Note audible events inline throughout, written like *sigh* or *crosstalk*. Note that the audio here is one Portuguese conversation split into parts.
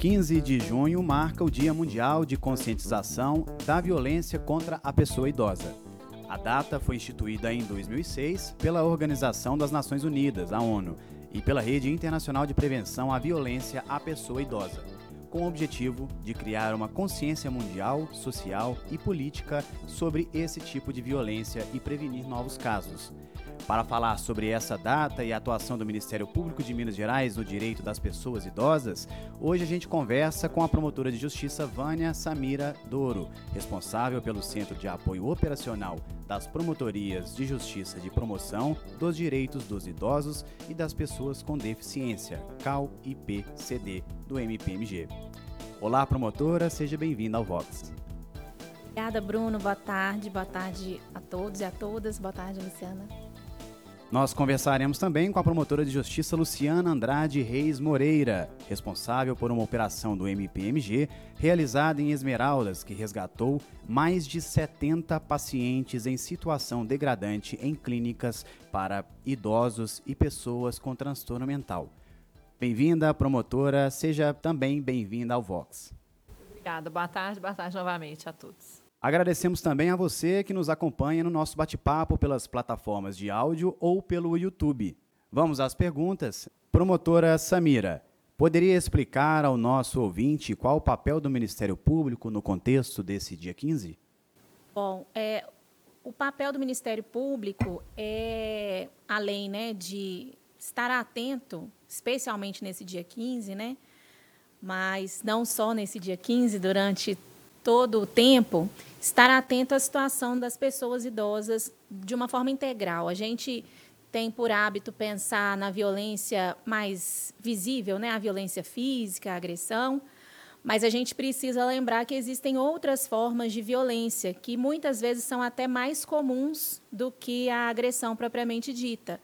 15 de junho marca o Dia Mundial de Conscientização da Violência contra a Pessoa Idosa. A data foi instituída em 2006 pela Organização das Nações Unidas, a ONU, e pela Rede Internacional de Prevenção à Violência à Pessoa Idosa, com o objetivo de criar uma consciência mundial, social e política sobre esse tipo de violência e prevenir novos casos. Para falar sobre essa data e a atuação do Ministério Público de Minas Gerais no direito das pessoas idosas, hoje a gente conversa com a promotora de justiça Vânia Samira Douro, responsável pelo Centro de Apoio Operacional das Promotorias de Justiça de Promoção dos Direitos dos Idosos e das Pessoas com Deficiência, CAL-IPCD, do MPMG. Olá, promotora, seja bem-vinda ao Vox. Obrigada, Bruno. Boa tarde. Boa tarde a todos e a todas. Boa tarde, Luciana. Nós conversaremos também com a promotora de justiça Luciana Andrade Reis Moreira, responsável por uma operação do MPMG realizada em Esmeraldas, que resgatou mais de 70 pacientes em situação degradante em clínicas para idosos e pessoas com transtorno mental. Bem-vinda, promotora, seja também bem-vinda ao Vox. Obrigada, boa tarde, boa tarde novamente a todos. Agradecemos também a você que nos acompanha no nosso bate-papo pelas plataformas de áudio ou pelo YouTube. Vamos às perguntas. Promotora Samira, poderia explicar ao nosso ouvinte qual o papel do Ministério Público no contexto desse dia 15? Bom, é, o papel do Ministério Público é, além né, de estar atento, especialmente nesse dia 15, né, mas não só nesse dia 15, durante todo o tempo, estar atento à situação das pessoas idosas de uma forma integral. A gente tem por hábito pensar na violência mais visível, né? a violência física, a agressão, mas a gente precisa lembrar que existem outras formas de violência que muitas vezes são até mais comuns do que a agressão propriamente dita.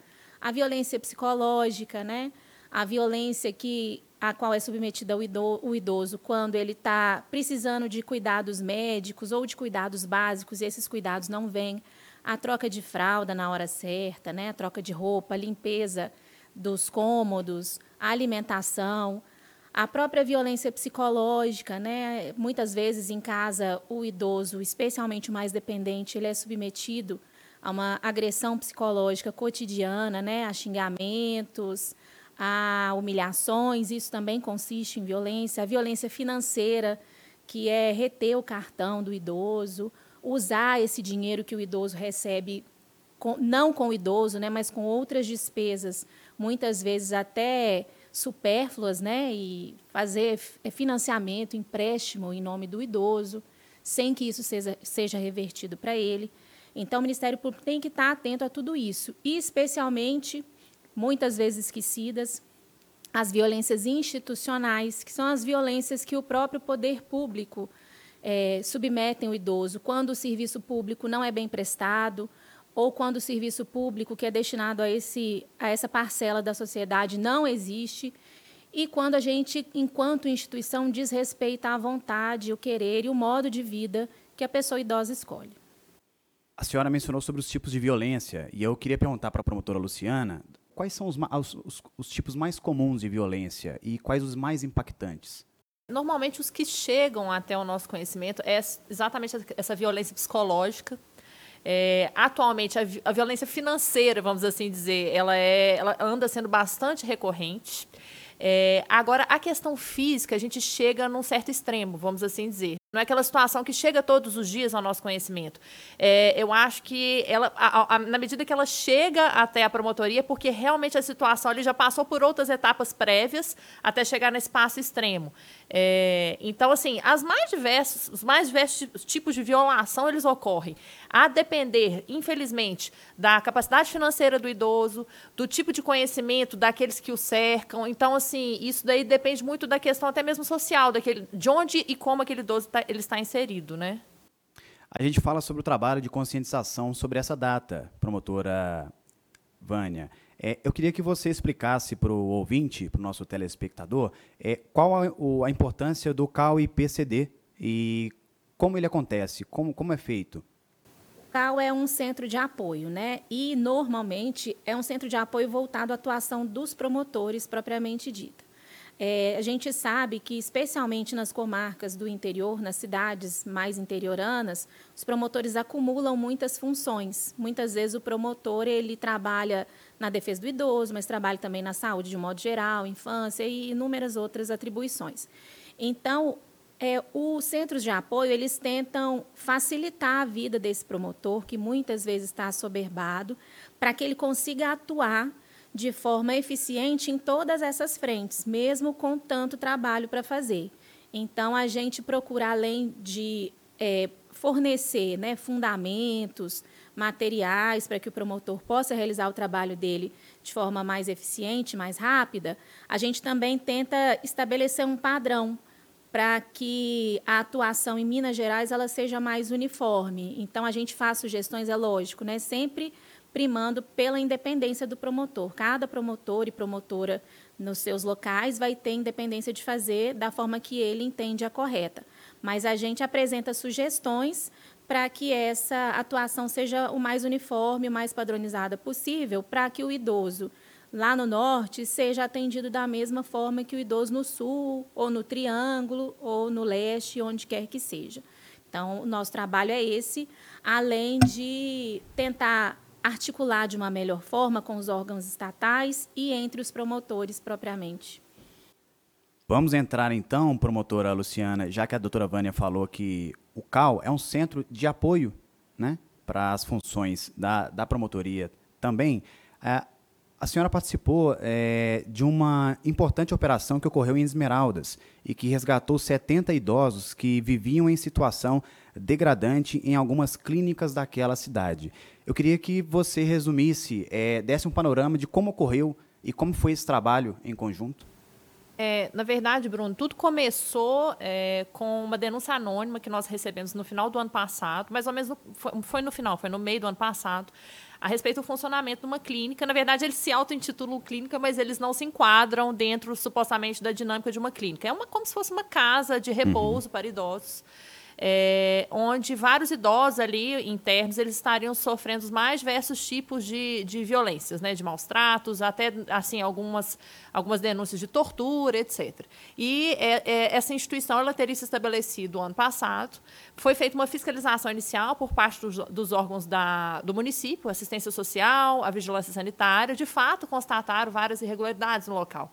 A violência psicológica, né? a violência que a qual é submetida o idoso quando ele está precisando de cuidados médicos ou de cuidados básicos e esses cuidados não vêm, a troca de fralda na hora certa, né? a troca de roupa, a limpeza dos cômodos, a alimentação, a própria violência psicológica, né? Muitas vezes em casa o idoso, especialmente o mais dependente, ele é submetido a uma agressão psicológica cotidiana, né? A xingamentos, a humilhações, isso também consiste em violência, a violência financeira, que é reter o cartão do idoso, usar esse dinheiro que o idoso recebe, com, não com o idoso, né, mas com outras despesas, muitas vezes até supérfluas, né, e fazer financiamento, empréstimo em nome do idoso, sem que isso seja, seja revertido para ele. Então, o Ministério Público tem que estar atento a tudo isso, e especialmente muitas vezes esquecidas, as violências institucionais, que são as violências que o próprio poder público é, submetem o idoso, quando o serviço público não é bem prestado, ou quando o serviço público que é destinado a, esse, a essa parcela da sociedade não existe, e quando a gente, enquanto instituição, desrespeita a vontade, o querer e o modo de vida que a pessoa idosa escolhe. A senhora mencionou sobre os tipos de violência, e eu queria perguntar para a promotora Luciana quais são os, os, os tipos mais comuns de violência e quais os mais impactantes? Normalmente, os que chegam até o nosso conhecimento é exatamente essa violência psicológica. É, atualmente, a, a, violência financeira, vamos assim dizer, ela, é, ela anda sendo bastante recorrente. É, agora, a questão física, a gente chega num certo extremo, vamos assim dizer. Não é aquela situação que chega todos os dias ao nosso conhecimento. É, eu acho que ela, a, a, na medida que ela chega até a promotoria, porque realmente a situação ali já passou por outras etapas prévias até chegar nesse passo extremo. É, então, assim, as mais diversos, os mais diversos tipos de violação eles ocorrem, a depender, infelizmente, da capacidade financeira do idoso, do tipo de conhecimento daqueles que o cercam. Então, assim, isso daí depende muito da questão até mesmo social, daquele, de onde e como aquele idoso tá, ele está inserido, né? A gente fala sobre o trabalho de conscientização sobre essa data, promotora Vânia. É, eu queria que você explicasse para o ouvinte, para o nosso telespectador, é, qual a, o, a, importância do CAU-IPCD e como ele acontece, como, como é feito. O CAL é um centro de apoio, né? E normalmente é um centro de apoio voltado à atuação dos promotores propriamente dita. É, a gente sabe que, especialmente nas comarcas do interior, nas cidades mais interioranas, os promotores acumulam muitas funções. Muitas vezes o promotor ele trabalha na defesa do idoso, mas trabalha também na saúde de um modo geral, infância e inúmeras outras atribuições. Então, é, os centros de apoio eles tentam facilitar a vida desse promotor, que muitas vezes está assoberbado, para que ele consiga atuar de forma eficiente em todas essas frentes, mesmo com tanto trabalho para fazer. Então, a gente procura, além de é, fornecer né, fundamentos, materiais para que o promotor possa realizar o trabalho dele de forma mais eficiente, mais rápida, a gente também tenta estabelecer um padrão para que a atuação em Minas Gerais ela seja mais uniforme. Então a gente faz sugestões, é lógico, né, sempre primando pela independência do promotor. Cada promotor e promotora nos seus locais vai ter independência de fazer da forma que ele entende a correta. Mas a gente apresenta sugestões para que essa atuação seja o mais uniforme, o mais padronizada possível, para que o idoso lá no norte seja atendido da mesma forma que o idoso no sul, ou no triângulo, ou no leste, onde quer que seja. Então, o nosso trabalho é esse, além de tentar articular de uma melhor forma com os órgãos estatais e entre os promotores propriamente. Vamos entrar então, promotora Luciana, já que a doutora Vânia falou que o CAL é um centro de apoio né, para as funções da, da promotoria também. É, a senhora participou é, de uma importante operação que ocorreu em Esmeraldas e que resgatou 70 idosos que viviam em situação degradante em algumas clínicas daquela cidade. Eu queria que você resumisse, é, desse um panorama de como ocorreu e como foi esse trabalho em conjunto. É, na verdade, Bruno, tudo começou é, com uma denúncia anônima que nós recebemos no final do ano passado, mais ou menos no, foi, foi, no final, foi no meio do ano passado, a respeito do funcionamento de uma clínica. Na verdade, eles se auto-intitulam clínica, mas eles não se enquadram dentro, supostamente, da dinâmica de uma clínica. É uma, como se fosse uma casa de repouso uhum. para idosos é, onde vários idosos ali, internos, eles estariam sofrendo os mais diversos tipos de, de violências, né, de maus tratos, até assim algumas, algumas denúncias de tortura, etc. E é, é, essa instituição ela teria se estabelecido ano passado. Foi feita uma fiscalização inicial por parte dos, dos órgãos da, do município, assistência social, a vigilância sanitária. De fato, constataram várias irregularidades no local.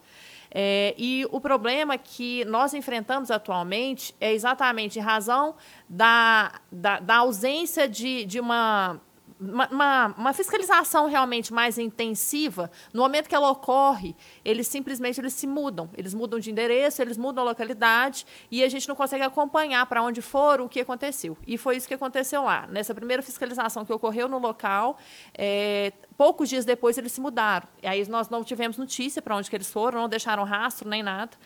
É, e o problema que nós enfrentamos atualmente é exatamente em razão da, da, da ausência de, de uma uma, uma, fiscalização realmente mais intensiva, no momento que ela ocorre, eles simplesmente eles se mudam. Eles mudam de endereço, eles mudam a localidade e a gente não consegue acompanhar para onde foram, o que aconteceu. E foi isso que aconteceu lá. Nessa primeira fiscalização que ocorreu no local, é, poucos dias depois eles se mudaram. E aí nós não tivemos notícia para onde que eles foram, não deixaram rastro nem nada.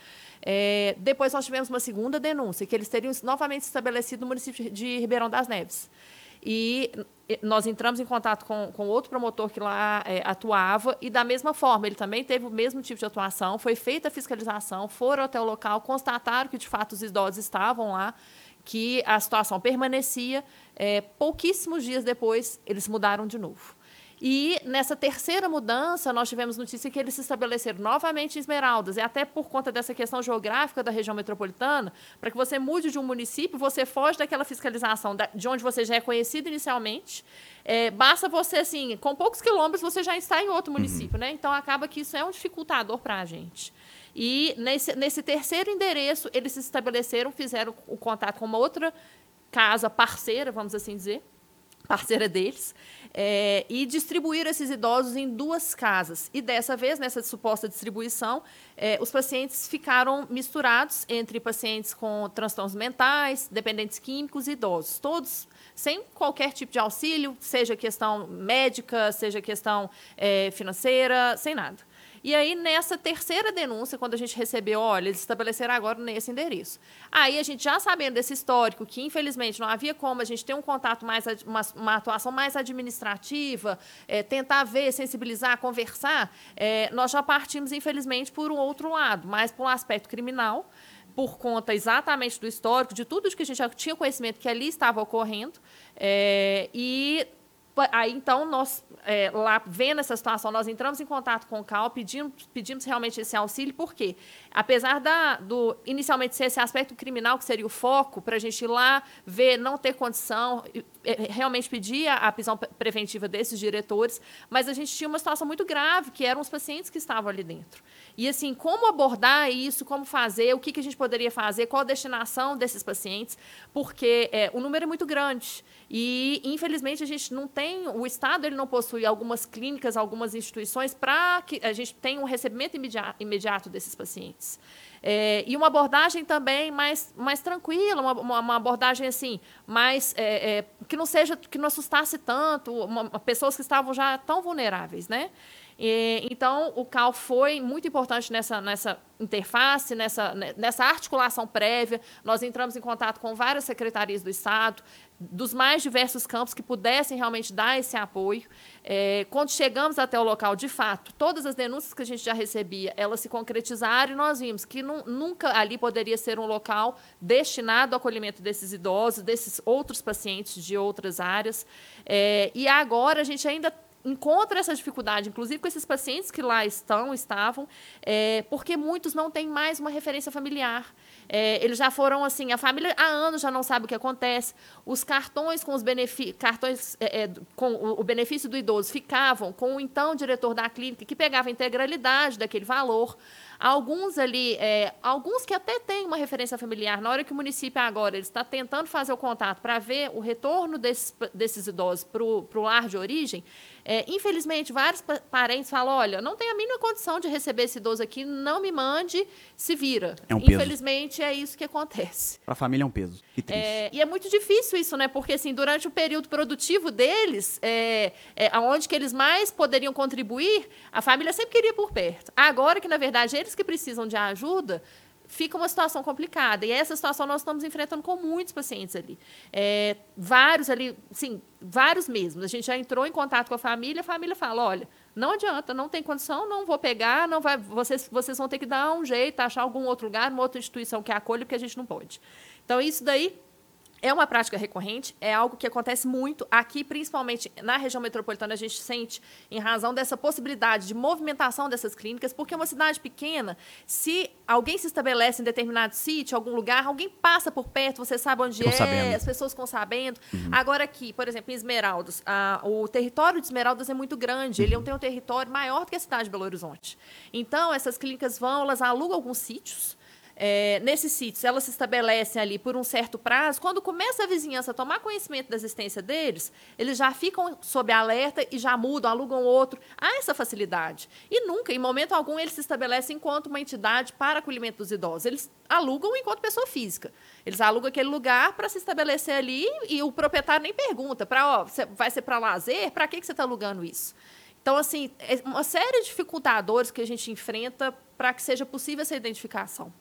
É, depois nós tivemos uma segunda denúncia, que eles teriam novamente estabelecido no município de Ribeirão das Neves. E nós entramos em contato com, com outro promotor que lá é, atuava, e da mesma forma, ele também teve o mesmo tipo de atuação, foi feita a fiscalização, foram até o local, constataram que, de fato, os idosos estavam lá, que a situação permanecia. É, pouquíssimos dias depois, eles mudaram de novo. E nessa terceira mudança, nós tivemos notícia que eles se estabeleceram novamente em Esmeraldas, e até por conta dessa questão geográfica da região metropolitana, para que você mude de um município, você foge daquela fiscalização de onde você já é conhecido inicialmente. É, basta você, assim, com poucos quilômetros, você já está em outro município, uhum. né? Então acaba que isso é um dificultador para a gente. E nesse, nesse terceiro endereço, eles se estabeleceram, fizeram o contato com uma outra casa parceira, vamos assim dizer, parceira deles, é, e distribuir esses idosos em duas casas. E dessa vez, nessa suposta distribuição, é, os pacientes ficaram misturados entre pacientes com transtornos mentais, dependentes químicos e idosos, todos sem qualquer tipo de auxílio, seja questão médica, seja questão é, financeira, sem nada. E aí, nessa terceira denúncia, quando a gente recebeu, olha, eles estabeleceram agora nesse endereço. Aí, a gente já sabendo desse histórico, que infelizmente não havia como a gente ter um contato mais, uma, uma atuação mais administrativa, é, tentar ver, sensibilizar, conversar, é, nós já partimos, infelizmente, por um outro lado, mais por um aspecto criminal, por conta exatamente do histórico, de tudo que a gente já tinha conhecimento que ali estava ocorrendo. É, e aí, então, nós, é, lá vendo essa situação, nós entramos em contato com o CAL, pedimos, pedimos realmente esse auxílio, porque, apesar da, do inicialmente ser esse aspecto criminal, que seria o foco, para a gente ir lá ver, não ter condição, é, realmente pedir a prisão preventiva desses diretores, mas a gente tinha uma situação muito grave, que eram os pacientes que estavam ali dentro. E, assim, como abordar isso, como fazer, o que, que a gente poderia fazer, qual a destinação desses pacientes, porque é, o número é muito grande. E, infelizmente, a gente não tem, o Estado ele não possui algumas clínicas, algumas instituições para que a gente tenha um recebimento imediato desses pacientes. É, e uma abordagem também mais, mais tranquila, uma, uma abordagem assim, mais é, é, que não seja, que não assustasse tanto uma, pessoas que estavam já tão vulneráveis, né? E, então, o CAL foi muito importante nessa, nessa interface, nessa, nessa articulação prévia. Nós entramos em contato com várias secretarias do Estado, dos mais diversos campos que pudessem realmente dar esse apoio. É, quando chegamos até o local, de fato, todas as denúncias que a gente já recebia, elas se concretizaram e nós vimos que nunca ali poderia ser um local destinado ao acolhimento desses idosos, desses outros pacientes de outras áreas. É, e agora a gente ainda encontra essa dificuldade, inclusive com esses pacientes que lá estão, estavam, é, porque muitos não têm mais uma referência familiar. É, eles já foram assim, a família há anos já não sabe o que acontece. Os cartões com os benefícios, cartões é, é, com o, o, benefício do idoso ficavam com o então diretor da clínica, que pegava a integralidade daquele valor. Alguns ali, é, alguns que até têm uma referência familiar, na hora que o município agora ele está tentando fazer o contato para ver o retorno desses, desses idosos para o lar de origem, é, infelizmente, vários parentes falam: olha, não tem a mínima condição de receber esse idoso aqui, não me mande, se vira. É um peso. Infelizmente, é isso que acontece. Para a família é um peso. Que triste. É, e é muito difícil isso, né? Porque assim, durante o período produtivo deles, é, é, onde que eles mais poderiam contribuir, a família sempre queria por perto. Agora que, na verdade, eles que precisam de ajuda, fica uma situação complicada. E essa situação nós estamos enfrentando com muitos pacientes ali. É, vários ali, sim, vários mesmo. A gente já entrou em contato com a família, a família fala, olha, não adianta, não tem condição, não vou pegar, não vai, vocês, vocês vão ter que dar um jeito, achar algum outro lugar, uma outra instituição que acolhe, porque a gente não pode. Então, isso daí é uma prática recorrente, é algo que acontece muito aqui, principalmente na região metropolitana, a gente sente em razão dessa possibilidade de movimentação dessas clínicas, porque é uma cidade pequena, se alguém se estabelece em determinado sítio, algum lugar, alguém passa por perto, você sabe onde é, sabendo. as pessoas ficam sabendo. Uhum. Agora aqui, por exemplo, em Esmeraldas, a, o território de Esmeraldas é muito grande, uhum. ele tem um território maior do que a cidade de Belo Horizonte. Então, essas clínicas vão, elas alugam alguns sítios, é, nesses sítios, elas se estabelecem ali por um certo prazo. Quando começa a vizinhança a tomar conhecimento da existência deles, eles já ficam sob alerta e já mudam, alugam outro. Há essa facilidade. E nunca, em momento algum, eles se estabelecem enquanto uma entidade para acolhimento dos idosos. Eles alugam enquanto pessoa física. Eles alugam aquele lugar para se estabelecer ali e o proprietário nem pergunta para, ó, vai ser para lazer? Para que, que você está alugando isso? Então, assim, é uma série de dificultadores que a gente enfrenta para que seja possível essa identificação.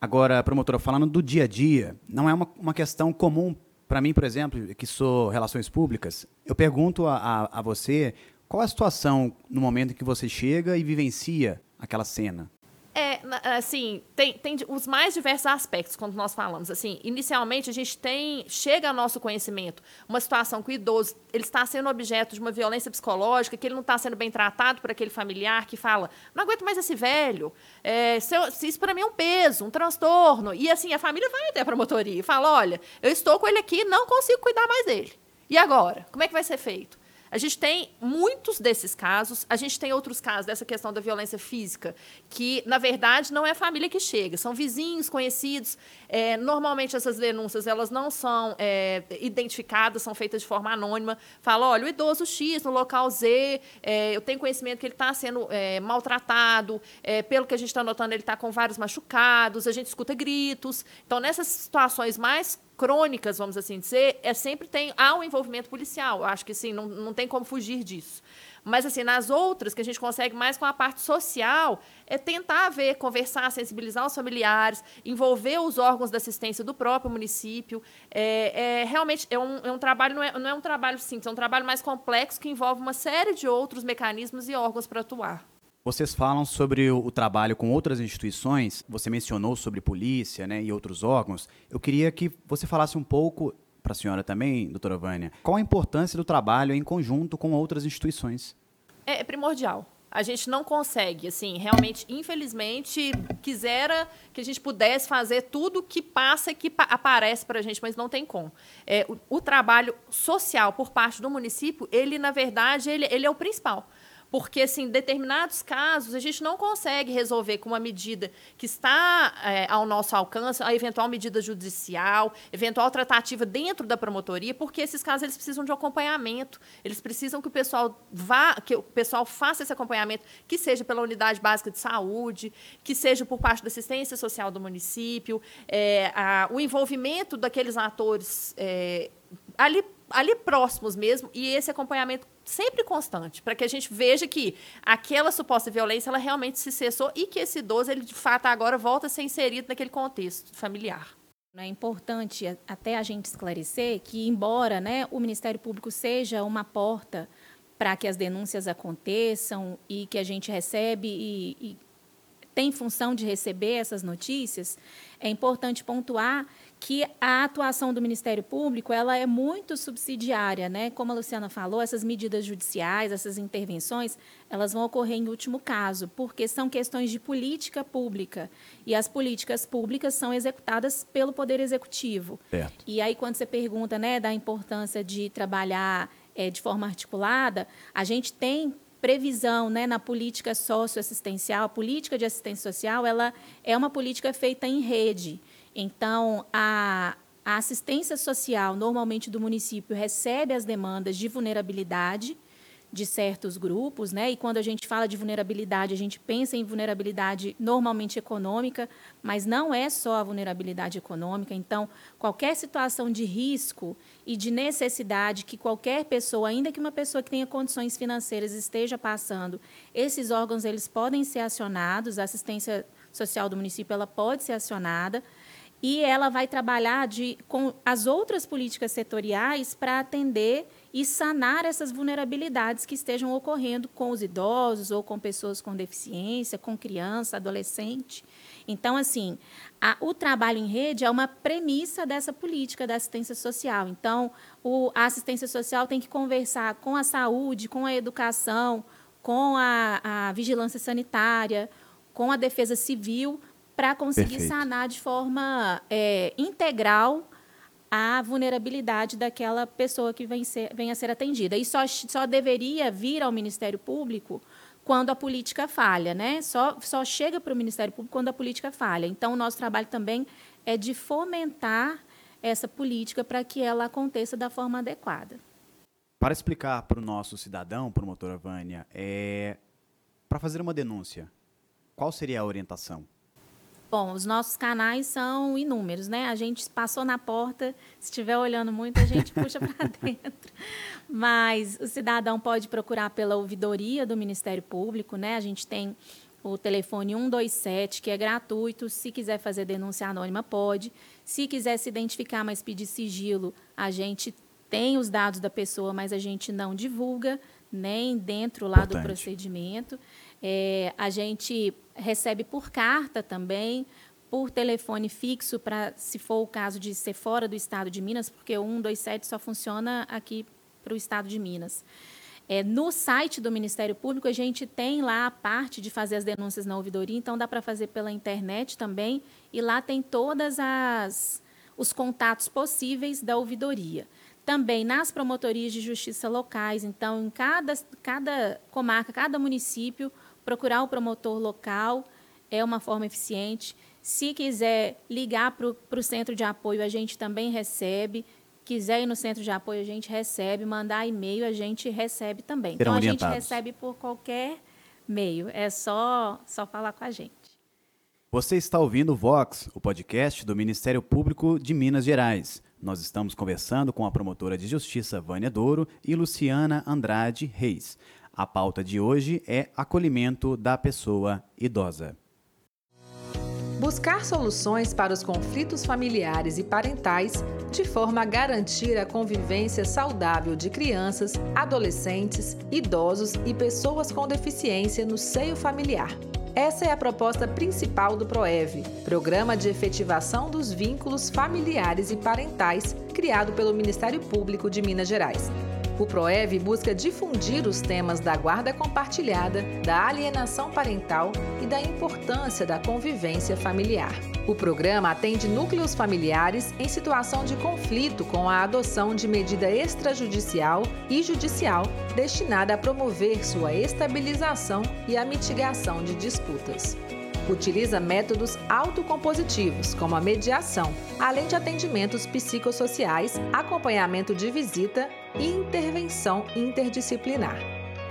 Agora, promotora, falando do dia a dia, não é uma, uma questão comum para mim, por exemplo, que sou relações públicas. Eu pergunto a, a, a você qual a situação no momento em que você chega e vivencia aquela cena. É, assim, tem, tem os mais diversos aspectos quando nós falamos. Assim, inicialmente a gente tem, chega ao nosso conhecimento uma situação que o idoso ele está sendo objeto de uma violência psicológica, que ele não está sendo bem tratado por aquele familiar que fala, não aguento mais esse velho, é, se eu, se isso para mim é um peso, um transtorno. E assim, a família vai até a promotoria e fala, olha, eu estou com ele aqui, não consigo cuidar mais dele. E agora? Como é que vai ser feito? A gente tem muitos desses casos, a gente tem outros casos dessa questão da violência física, que, na verdade, não é a família que chega, são vizinhos, conhecidos. É, normalmente, essas denúncias elas não são é, identificadas, são feitas de forma anônima. Fala, olha, o idoso X no local Z, é, eu tenho conhecimento que ele está sendo é, maltratado, é, pelo que a gente está notando, ele está com vários machucados, a gente escuta gritos. Então, nessas situações mais crônicas, vamos assim dizer, é sempre tem há um envolvimento policial. Eu acho que sim, não, não tem como fugir disso. Mas assim, nas outras que a gente consegue mais com a parte social, é tentar ver, conversar, sensibilizar os familiares, envolver os órgãos da assistência do próprio município. É, é realmente é um, é um trabalho não é, não é um trabalho simples, é um trabalho mais complexo que envolve uma série de outros mecanismos e órgãos para atuar. Vocês falam sobre o, trabalho com outras instituições, você mencionou sobre polícia né, e outros órgãos. Eu queria que você falasse um pouco, para a senhora também, doutora Vânia, qual a importância do trabalho em conjunto com outras instituições? É, é primordial. A gente não consegue, assim, realmente, infelizmente, quisera que a gente pudesse fazer tudo que passa e que pa aparece para a gente, mas não tem como. É, o, o, trabalho social por parte do município, ele, na verdade, ele, ele é o principal porque assim, em determinados casos a gente não consegue resolver com uma medida que está é, ao nosso alcance, a eventual medida judicial, eventual tratativa dentro da promotoria, porque esses casos eles precisam de um acompanhamento, eles precisam que o pessoal vá, que o pessoal faça esse acompanhamento, que seja pela unidade básica de saúde, que seja por parte da assistência social do município, é, a, o envolvimento daqueles atores é, ali ali próximos mesmo, e esse acompanhamento sempre constante, para que a gente veja que aquela suposta violência ela realmente se cessou e que esse idoso, ele de fato agora volta a ser inserido naquele contexto familiar. É importante até a gente esclarecer que, embora né, o Ministério Público seja uma porta para que as denúncias aconteçam e que a gente recebe e, e tem função de receber essas notícias, é importante pontuar que a atuação do Ministério Público ela é muito subsidiária, né? Como a Luciana falou, essas medidas judiciais, essas intervenções, elas vão ocorrer em último caso, porque são questões de política pública e as políticas públicas são executadas pelo Poder Executivo. Certo. E aí quando você pergunta, né, da importância de trabalhar é, de forma articulada, a gente tem previsão né, na política socioassistencial, a política de assistência social, ela é uma política feita em rede. Então, a, a assistência social, normalmente do município, recebe as demandas de vulnerabilidade de certos grupos, né? E quando a gente fala de vulnerabilidade, a gente pensa em vulnerabilidade normalmente econômica, mas não é só a vulnerabilidade econômica. Então, qualquer situação de risco e de necessidade que qualquer pessoa, ainda que uma pessoa que tenha condições financeiras esteja passando, esses órgãos eles podem ser acionados, a assistência social do município ela pode ser acionada e ela vai trabalhar de, com as outras políticas setoriais para atender e sanar essas vulnerabilidades que estejam ocorrendo com os idosos ou com pessoas com deficiência, com criança, adolescente. Então, assim, a, o trabalho em rede é uma premissa dessa política da assistência social. Então, o, a assistência social tem que conversar com a saúde, com a educação, com a, a vigilância sanitária, com a defesa civil, para conseguir Perfeito. sanar de forma é, integral a vulnerabilidade daquela pessoa que vem, ser, vem a ser atendida. E só, só deveria vir ao Ministério Público quando a política falha, né? Só, só chega para o Ministério Público quando a política falha. Então, o nosso trabalho também é de fomentar essa política para que ela aconteça da forma adequada. Para explicar para o nosso cidadão, promotora Vânia, é, para fazer uma denúncia, qual seria a orientação? Bom, os nossos canais são inúmeros, né? A gente passou na porta, se estiver olhando muito, a gente puxa para *laughs* dentro. Mas o cidadão pode procurar pela ouvidoria do Ministério Público, né? A gente tem o telefone 127, que é gratuito. Se quiser fazer denúncia anônima, pode. Se quiser se identificar, mas pedir sigilo, a gente tem os dados da pessoa, mas a gente não divulga, nem dentro lá Importante. do procedimento. É, a gente recebe por carta também, por telefone fixo, para se for o caso de ser fora do estado de Minas, porque o 127 só funciona aqui para o estado de Minas. É, no site do Ministério Público, a gente tem lá a parte de fazer as denúncias na ouvidoria, então dá para fazer pela internet também, e lá tem todas as os contatos possíveis da ouvidoria. Também nas promotorias de justiça locais, então em cada, cada comarca, cada município, procurar o promotor local é uma forma eficiente. Se quiser ligar para o centro de apoio, a gente também recebe. Quiser ir no centro de apoio, a gente recebe. Mandar e-mail, a gente recebe também. Serão então, a gente recebe por qualquer meio. É só, só falar com a gente. Você está ouvindo o Vox, o podcast do Ministério Público de Minas Gerais. Nós estamos conversando com a promotora de justiça Vânia Douro e Luciana Andrade Reis. A pauta de hoje é acolhimento da pessoa idosa. Buscar soluções para os conflitos familiares e parentais de forma a garantir a convivência saudável de crianças, adolescentes, idosos e pessoas com deficiência no seio familiar. Essa é a proposta principal do PROEV, Programa de Efetivação dos Vínculos Familiares e Parentais, criado pelo Ministério Público de Minas Gerais. O PROEV busca difundir os temas da guarda compartilhada, da alienação parental e da importância da convivência familiar. O programa atende núcleos familiares em situação de conflito com a adoção de medida extrajudicial e judicial destinada a promover sua estabilização e a mitigação de disputas. Utiliza métodos autocompositivos, como a mediação, além de atendimentos psicossociais, acompanhamento de visita e intervenção interdisciplinar.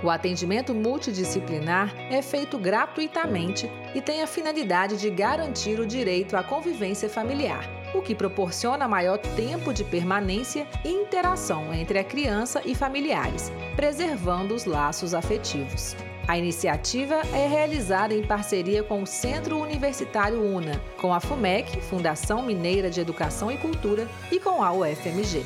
O atendimento multidisciplinar é feito gratuitamente e tem a finalidade de garantir o direito à convivência familiar, o que proporciona maior tempo de permanência e interação entre a criança e familiares, preservando os laços afetivos. A iniciativa é realizada em parceria com o Centro Universitário UNA, com a FUMEC, Fundação Mineira de Educação e Cultura, e com a UFMG.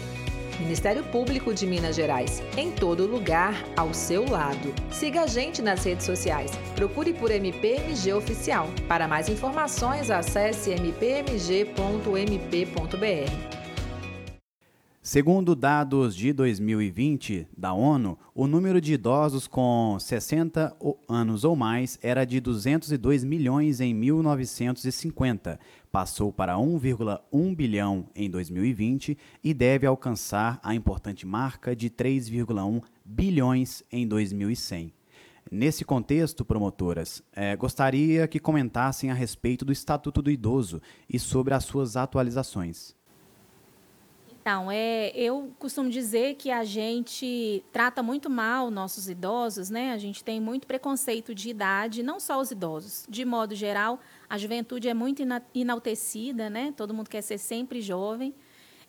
Ministério Público de Minas Gerais. Em todo lugar, ao seu lado. Siga a gente nas redes sociais. Procure por MPMG Oficial. Para mais informações, acesse mpmg.mp.br. Segundo dados de 2020 da ONU, o número de idosos com 60 anos ou mais era de 202 milhões em 1950, passou para 1,1 bilhão em 2020 e deve alcançar a importante marca de 3,1 bilhões em 2100. Nesse contexto, promotoras, eh, gostaria que comentassem a respeito do Estatuto do Idoso e sobre as suas atualizações. Então, é, eu costumo dizer que a gente trata muito mal nossos idosos, né? A gente tem muito preconceito de idade, não só os idosos. De modo geral, a juventude é muito enaltecida, né? Todo mundo quer ser sempre jovem.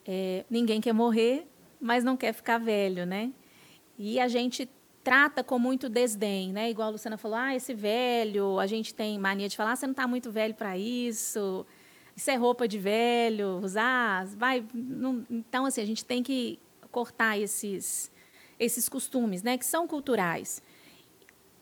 É, ninguém quer morrer, mas não quer ficar velho, né? E a gente trata com muito desdém, né? Igual a Luciana falou, ah, esse velho, a gente tem mania de falar, ah, você não está muito velho para isso isso é roupa de velho, usar, vai. Não, então, assim, a gente tem que cortar esses, esses costumes, né, que são culturais.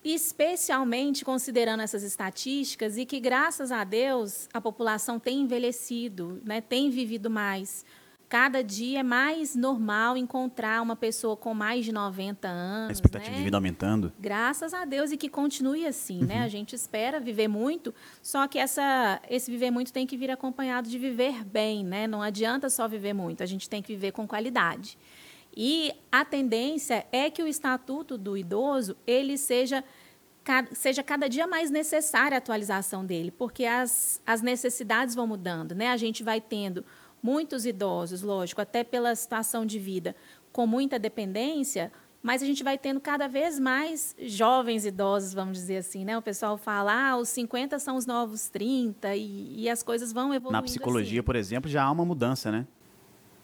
Especialmente considerando essas estatísticas e que, graças a Deus, a população tem envelhecido, né, tem vivido mais cada dia é mais normal encontrar uma pessoa com mais de 90 anos. A expectativa né? de vida aumentando. Graças a Deus e que continue assim, né? uhum. né? A gente espera viver muito, só que essa, esse viver muito tem que vir acompanhado de viver bem, né? Não adianta só viver muito, a gente tem que viver com qualidade. E a tendência é que o estatuto do idoso ele seja seja cada dia mais necessária a atualização dele, porque as, as necessidades vão mudando, né? A gente vai tendo muitos idosos, lógico, até pela situação de vida com muita dependência, mas a gente vai tendo cada vez mais jovens idosos, vamos dizer assim, né? O pessoal fala, ah, os 50 são os novos 30 e, e as coisas vão evoluindo. Na psicologia, assim. por exemplo, já há uma mudança, né?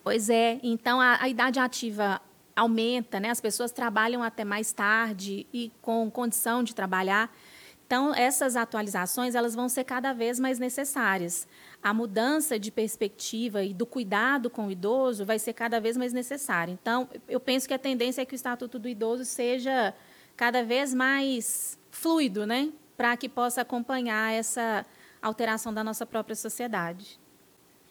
Pois é, então a, a idade ativa aumenta, né? As pessoas trabalham até mais tarde e com condição de trabalhar. Então, essas atualizações elas vão ser cada vez mais necessárias. A mudança de perspectiva e do cuidado com o idoso vai ser cada vez mais necessária. Então, eu penso que a tendência é que o Estatuto do Idoso seja cada vez mais fluido, né? para que possa acompanhar essa alteração da nossa própria sociedade.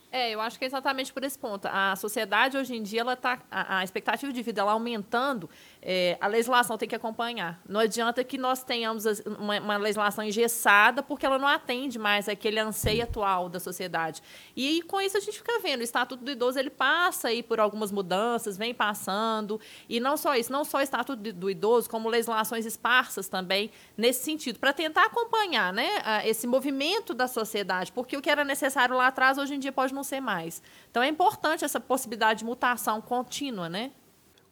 É, eu acho que é exatamente por esse ponto. A sociedade hoje em dia ela tá a, a expectativa de vida ela aumentando, é, a legislação tem que acompanhar. Não adianta que nós tenhamos uma, uma, legislação engessada porque ela não atende mais aquele anseio atual da sociedade. E com isso a gente fica vendo, o Estatuto do Idoso ele passa aí por algumas mudanças, vem passando, e não só isso, não só o Estatuto do Idoso, como legislações esparsas também nesse sentido, para tentar acompanhar, né, esse movimento da sociedade, porque o que era necessário lá atrás hoje em dia pode não ser mais. Então é importante essa possibilidade de mutação contínua, né?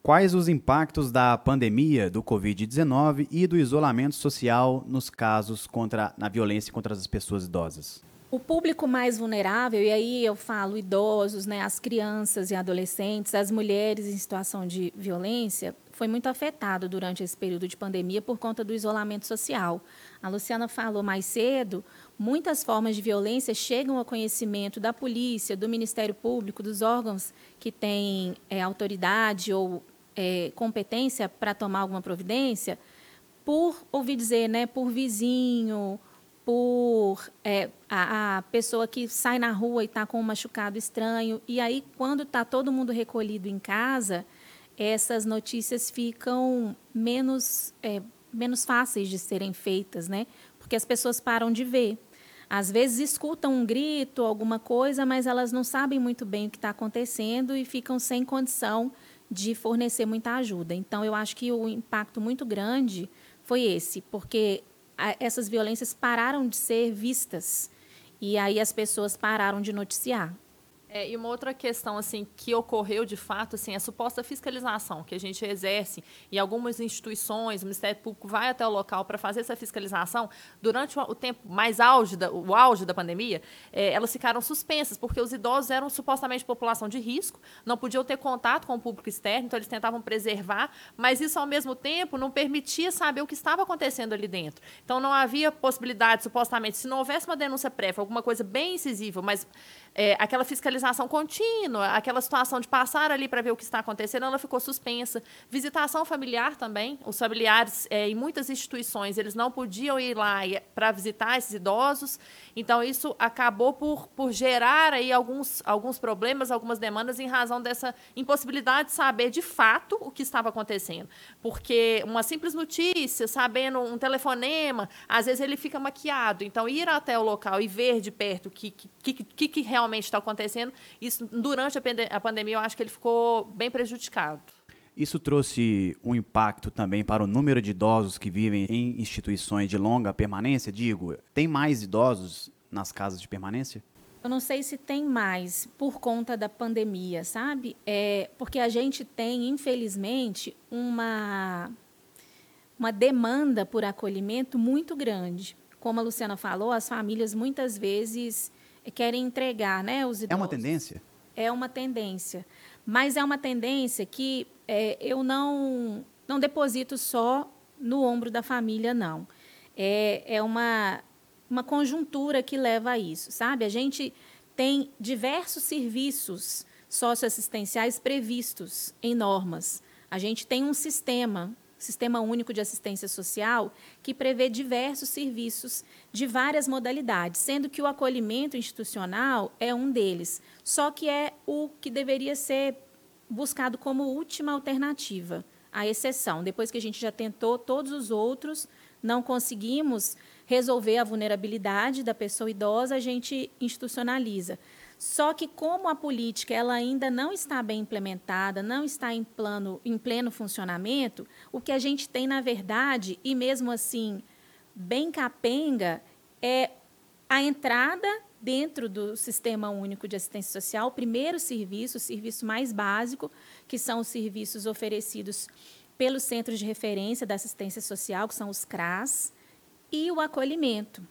Quais os impactos da pandemia do Covid-19 e do isolamento social nos casos contra na violência contra as pessoas idosas? O público mais vulnerável, e aí eu falo idosos, né, as crianças e adolescentes, as mulheres em situação de violência, foi muito afetado durante esse período de pandemia por conta do isolamento social. A Luciana falou mais cedo, muitas formas de violência chegam ao conhecimento da polícia, do Ministério Público, dos órgãos que têm é, autoridade ou é, competência para tomar alguma providência, por ouvir dizer, né, por vizinho, por é, a, a, pessoa que sai na rua e está com um machucado estranho. E aí, quando está todo mundo recolhido em casa, essas notícias ficam menos, é, menos fáceis de serem feitas, né? Porque as pessoas param de ver. Às vezes escutam um grito, alguma coisa, mas elas não sabem muito bem o que está acontecendo e ficam sem condição de fornecer muita ajuda. Então, eu acho que o impacto muito grande foi esse, porque essas violências pararam de ser vistas e aí as pessoas pararam de noticiar. É, e uma outra questão assim que ocorreu de fato assim, a suposta fiscalização que a gente exerce e algumas instituições, o Ministério Público vai até o local para fazer essa fiscalização durante o tempo mais auge da, o auge da pandemia, é, elas ficaram suspensas porque os idosos eram supostamente população de risco, não podiam ter contato com o público externo, então eles tentavam preservar, mas isso ao mesmo tempo não permitia saber o que estava acontecendo ali dentro. Então não havia possibilidade supostamente se não houvesse uma denúncia prévia, alguma coisa bem incisiva, mas é, aquela fiscalização contínua, aquela situação de passar ali para ver o que está acontecendo, ela ficou suspensa. Visitação familiar também, os familiares é, em muitas instituições eles não podiam ir lá para visitar esses idosos, então isso acabou por, por gerar aí alguns, alguns problemas, algumas demandas em razão dessa impossibilidade de saber de fato o que estava acontecendo, porque uma simples notícia, sabendo um telefonema, às vezes ele fica maquiado, então ir até o local e ver de perto o que, que, que, que realmente realmente está acontecendo. Isso, durante a pandemia, eu acho que ele ficou bem prejudicado. Isso trouxe um impacto também para o número de idosos que vivem em instituições de longa permanência? Digo, tem mais idosos nas casas de permanência? Eu não sei se tem mais por conta da pandemia, sabe? É porque a gente tem, infelizmente, uma uma demanda por acolhimento muito grande. Como a Luciana falou, as famílias muitas vezes querem entregar né, os idosos. É uma tendência? É uma tendência. Mas é uma tendência que é, eu não, não deposito só no ombro da família, não. É, é uma, uma conjuntura que leva a isso, sabe? A gente tem diversos serviços socioassistenciais previstos em normas. A gente tem um sistema Sistema Único de Assistência Social, que prevê diversos serviços de várias modalidades, sendo que o acolhimento institucional é um deles, só que é o que deveria ser buscado como última alternativa, a exceção. Depois que a gente já tentou todos os outros, não conseguimos resolver a vulnerabilidade da pessoa idosa, a gente institucionaliza. Só que como a política ela ainda não está bem implementada, não está em plano em pleno funcionamento, o que a gente tem na verdade e mesmo assim bem capenga é a entrada dentro do Sistema Único de Assistência Social, o primeiro serviço, o serviço mais básico, que são os serviços oferecidos pelos centros de referência da assistência social, que são os CRAS, e o acolhimento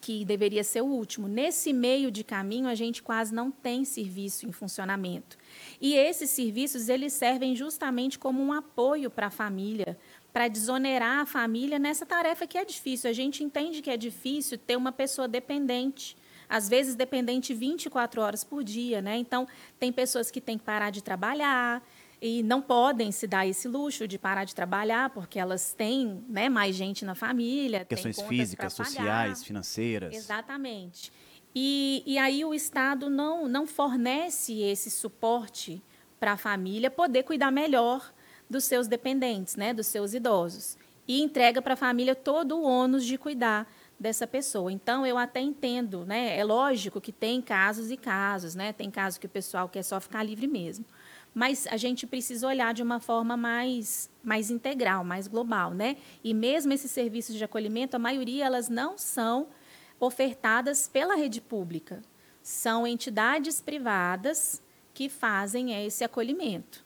que deveria ser o último. Nesse meio de caminho, a gente quase não tem serviço em funcionamento. E esses serviços eles servem justamente como um apoio para a família, para desonerar a família nessa tarefa que é difícil. A gente entende que é difícil ter uma pessoa dependente às vezes dependente 24 horas por dia, né? Então, tem pessoas que têm que parar de trabalhar, e não podem se dar esse luxo de parar de trabalhar porque elas têm né, mais gente na família. Questões físicas, sociais, financeiras. Exatamente. E, e aí o Estado não, não fornece esse suporte para a família poder cuidar melhor dos seus dependentes, né, dos seus idosos. E entrega para a família todo o ônus de cuidar dessa pessoa. Então, eu até entendo, né? É lógico que tem casos e casos, né? Tem casos que o pessoal quer só ficar livre mesmo mas a gente precisa olhar de uma forma mais, mais integral, mais global, né? E mesmo esses serviços de acolhimento, a maioria elas não são ofertadas pela rede pública, são entidades privadas que fazem esse acolhimento.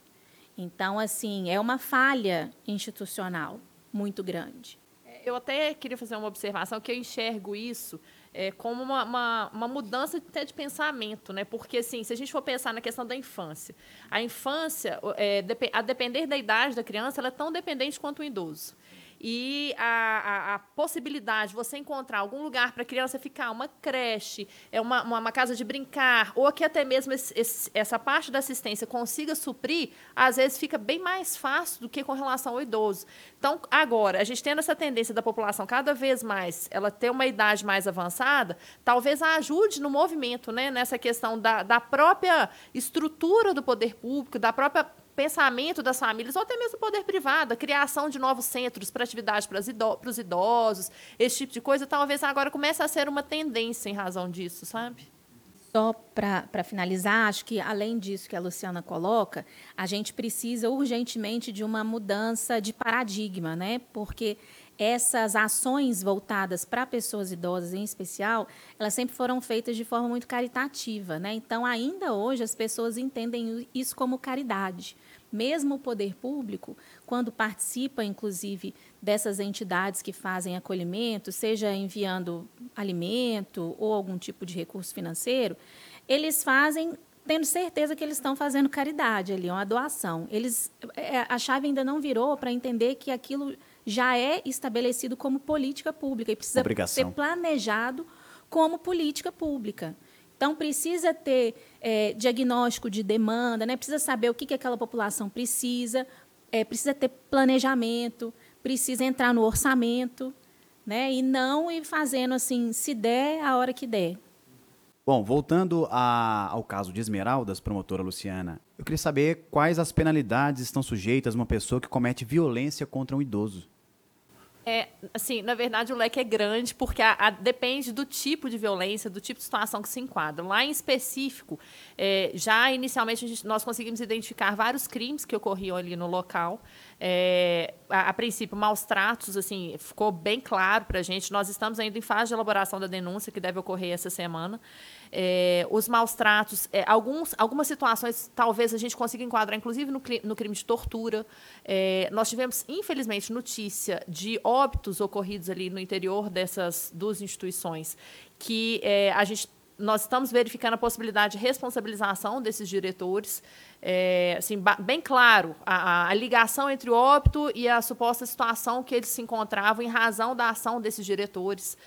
Então, assim, é uma falha institucional muito grande. Eu até queria fazer uma observação que eu enxergo isso é, como uma, uma, uma, mudança até de pensamento, né? Porque assim, se a gente for pensar na questão da infância, a infância, é, a depender da idade da criança, ela é tão dependente quanto o idoso e a, a, a, possibilidade de você encontrar algum lugar para a criança ficar, uma creche, é uma, uma, uma, casa de brincar, ou que até mesmo esse, esse, essa parte da assistência consiga suprir, às vezes fica bem mais fácil do que com relação ao idoso. Então, agora, a gente tendo essa tendência da população cada vez mais, ela ter uma idade mais avançada, talvez ajude no movimento, né, nessa questão da, da própria estrutura do poder público, da própria pensamento das famílias, ou até mesmo o poder privado, a criação de novos centros para atividade para os idosos, esse tipo de coisa, talvez agora comece a ser uma tendência em razão disso, sabe? Só para finalizar, acho que além disso que a Luciana coloca, a gente precisa urgentemente de uma mudança de paradigma, né? Porque essas ações voltadas para pessoas idosas em especial, elas sempre foram feitas de forma muito caritativa, né? Então, ainda hoje as pessoas entendem isso como caridade mesmo o poder público, quando participa, inclusive, dessas entidades que fazem acolhimento, seja enviando alimento ou algum tipo de recurso financeiro, eles fazem tendo certeza que eles estão fazendo caridade ali, uma doação. Eles, é, a chave ainda não virou para entender que aquilo já é estabelecido como política pública e precisa Obrigação. ser planejado como política pública. Então, precisa ter é, diagnóstico de demanda, né? precisa saber o que, que aquela população precisa, é, precisa ter planejamento, precisa entrar no orçamento, né? e não ir fazendo assim, se der, a hora que der. Bom, voltando a, ao caso de Esmeraldas, promotora Luciana, eu queria saber quais as penalidades estão sujeitas a uma pessoa que comete violência contra um idoso. É, assim, na verdade o leque é grande porque a, a, depende do tipo de violência, do tipo de situação que se enquadra. Lá em específico, é, já inicialmente gente, nós conseguimos identificar vários crimes que ocorriam ali no local. É, a, a, princípio, maus tratos, assim, ficou bem claro para a gente. Nós estamos ainda em fase de elaboração da denúncia, que deve ocorrer essa semana. É, os maus tratos, é, alguns, algumas situações talvez a gente consiga enquadrar, inclusive no, no crime de tortura. É, nós tivemos, infelizmente, notícia de óbitos ocorridos ali no interior dessas duas instituições, que é, a gente nós estamos verificando a possibilidade de responsabilização desses diretores. É, assim, bem claro, a, a, ligação entre o óbito e a suposta situação que eles se encontravam em razão da ação desses diretores.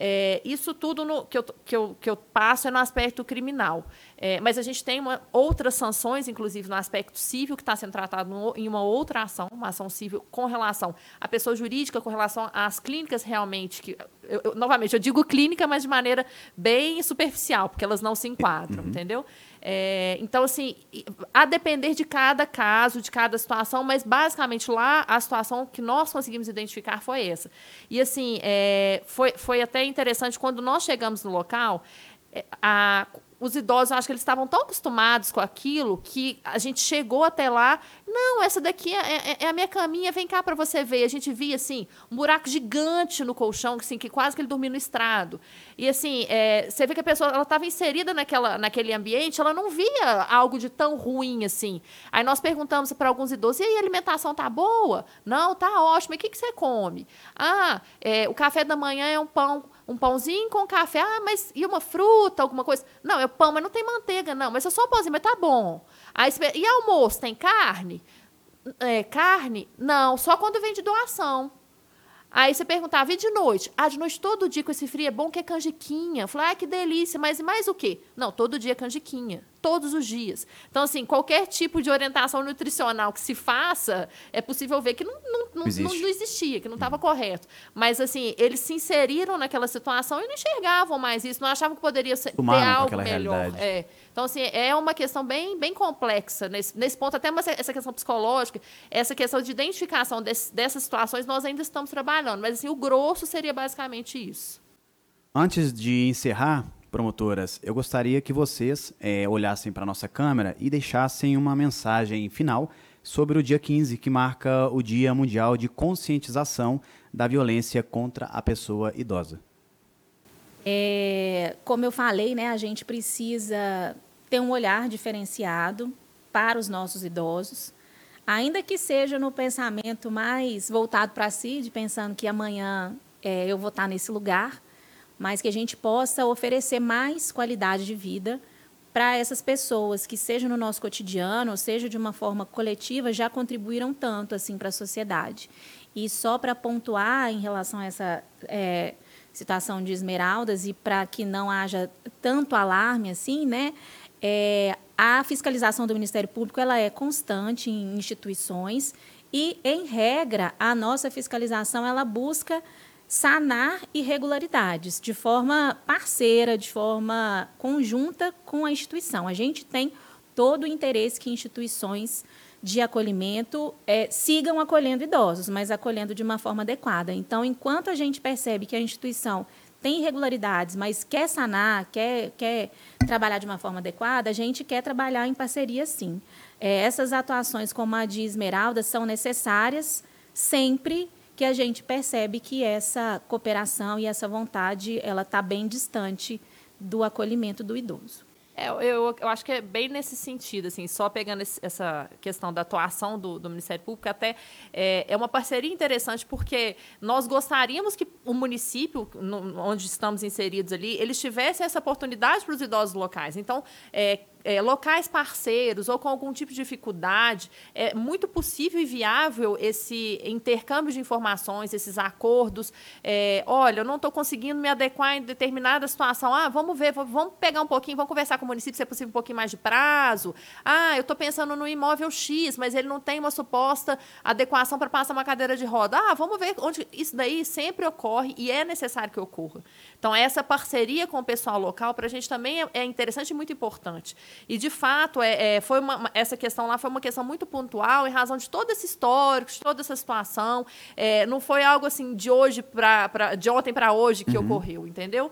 É, isso tudo no, que, eu, que, eu, que eu passo é no aspecto criminal. É, mas a gente tem uma, outras sanções, inclusive no aspecto civil, que está sendo tratado no, em uma outra ação, uma ação civil com relação à pessoa jurídica, com relação às clínicas realmente. Que, eu, eu, novamente, eu digo clínica, mas de maneira bem superficial, porque elas não se enquadram, uhum. entendeu? É, então, assim, a depender de cada caso, de cada situação, mas basicamente lá a situação que nós conseguimos identificar foi essa. E, assim, é, foi, foi até interessante quando nós chegamos no local, é, a, os idosos, acho que eles estavam tão acostumados com aquilo que a gente chegou até lá. Não, essa daqui é, é, é a minha caminha, vem cá para você ver. A gente via assim um buraco gigante no colchão, assim, que quase que ele dormia no estrado. E assim, é, você vê que a pessoa ela estava inserida naquela, naquele ambiente, ela não via algo de tão ruim assim. Aí nós perguntamos para alguns idosos: e aí, a alimentação tá boa? Não, tá ótima. E o que, que você come? Ah, é, o café da manhã é um pão um pãozinho com café. Ah, mas e uma fruta, alguma coisa? Não, é pão, mas não tem manteiga, não. Mas é só um pãozinho, mas tá bom. Aí, e almoço, tem carne? É, carne? Não, só quando vem de doação. Aí você perguntava, e de noite? Ah, de noite todo dia com esse frio é bom que é canjiquinha. Eu falei, ah, que delícia, mas mais o quê? Não, todo dia é canjiquinha todos os dias. Então, assim, qualquer tipo de orientação nutricional que se faça, é possível ver que não, não, não, não, não existia, que não estava uhum. correto. Mas, assim, eles se inseriram naquela situação e não enxergavam mais isso, não achavam que poderia ser, ter algo melhor. É. Então, assim, é uma questão bem, bem complexa nesse, nesse ponto, até essa questão psicológica, essa questão de identificação desse, dessas situações, nós ainda estamos trabalhando. Mas, assim, o grosso seria basicamente isso. Antes de encerrar, promotoras, eu gostaria que vocês é, olhassem para a nossa câmera e deixassem uma mensagem final sobre o dia 15, que marca o Dia Mundial de Conscientização da Violência contra a Pessoa Idosa. É, como eu falei, né, a gente precisa ter um olhar diferenciado para os nossos idosos, ainda que seja no pensamento mais voltado para si, de pensando que amanhã é, eu vou estar nesse lugar, mas que a gente possa oferecer mais qualidade de vida para essas pessoas que, seja no nosso cotidiano, seja de uma forma coletiva, já contribuíram tanto assim para a sociedade. E só para pontuar em relação a essa é, situação de esmeraldas e para que não haja tanto alarme assim, né? É, a fiscalização do Ministério Público ela é constante em instituições e, em regra, a nossa fiscalização ela busca sanar irregularidades de forma parceira, de forma conjunta com a instituição. A gente tem todo o interesse que instituições de acolhimento é, sigam acolhendo idosos, mas acolhendo de uma forma adequada. Então, enquanto a gente percebe que a instituição tem irregularidades, mas quer sanar, quer, quer trabalhar de uma forma adequada, a gente quer trabalhar em parceria sim. É, essas atuações, como a de Esmeralda, são necessárias sempre que a gente percebe que essa cooperação e essa vontade ela está bem distante do acolhimento do idoso. É, eu, eu acho que é bem nesse sentido, assim, só pegando esse, essa questão da atuação do, do Ministério Público, até é, é, uma parceria interessante, porque nós gostaríamos que o município, no, onde estamos inseridos ali, eles tivessem essa oportunidade para os idosos locais. Então, é, é, locais parceiros ou com algum tipo de dificuldade, é muito possível e viável esse intercâmbio de informações, esses acordos. É, olha, eu não estou conseguindo me adequar em determinada situação. Ah, vamos ver, vamos pegar um pouquinho, vamos conversar com o município se é possível um pouquinho mais de prazo. Ah, eu estou pensando no imóvel X, mas ele não tem uma suposta adequação para passar uma cadeira de roda. Ah, vamos ver onde isso daí sempre ocorre e é necessário que ocorra. Então, essa parceria com o pessoal local, para a gente também é, é interessante e muito importante. E, de fato, é, é foi uma, essa questão lá foi uma questão muito pontual em razão de todo esse histórico, de toda essa situação. É, não foi algo assim de hoje para de ontem para hoje que uhum. ocorreu, entendeu?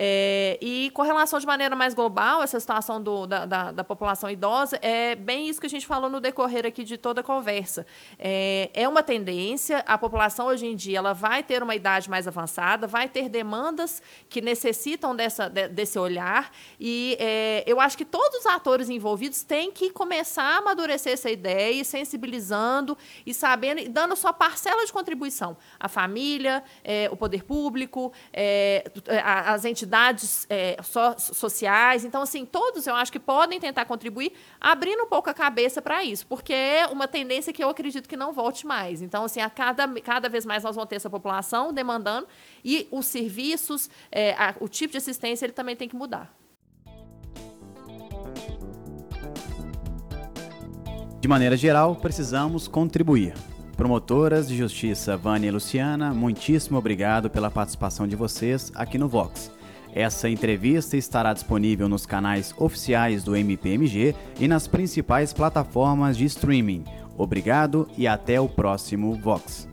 É, e com relação de maneira mais global, essa situação do, da, da, da, população idosa, é bem isso que a gente falou no decorrer aqui de toda a conversa. É, é uma tendência, a população hoje em dia ela vai ter uma idade mais avançada, vai ter demandas que necessitam dessa, de, desse olhar, e é, eu acho que todos os atores envolvidos têm que começar a amadurecer essa ideia, sensibilizando e sabendo, e dando sua parcela de contribuição. A família, é, o poder público, é, as entidades entidades é, so, sociais. Então, assim, todos eu acho que podem tentar contribuir, abrindo um pouco a cabeça para isso, porque é uma tendência que eu acredito que não volte mais. Então, assim, a cada, cada vez mais nós vamos ter essa população demandando e os serviços, é, a, o tipo de assistência, ele também tem que mudar. De maneira geral, precisamos contribuir. Promotoras de Justiça Vânia e Luciana, muitíssimo obrigado pela participação de vocês aqui no Vox. Essa entrevista estará disponível nos canais oficiais do MPMG e nas principais plataformas de streaming. Obrigado e até o próximo Vox.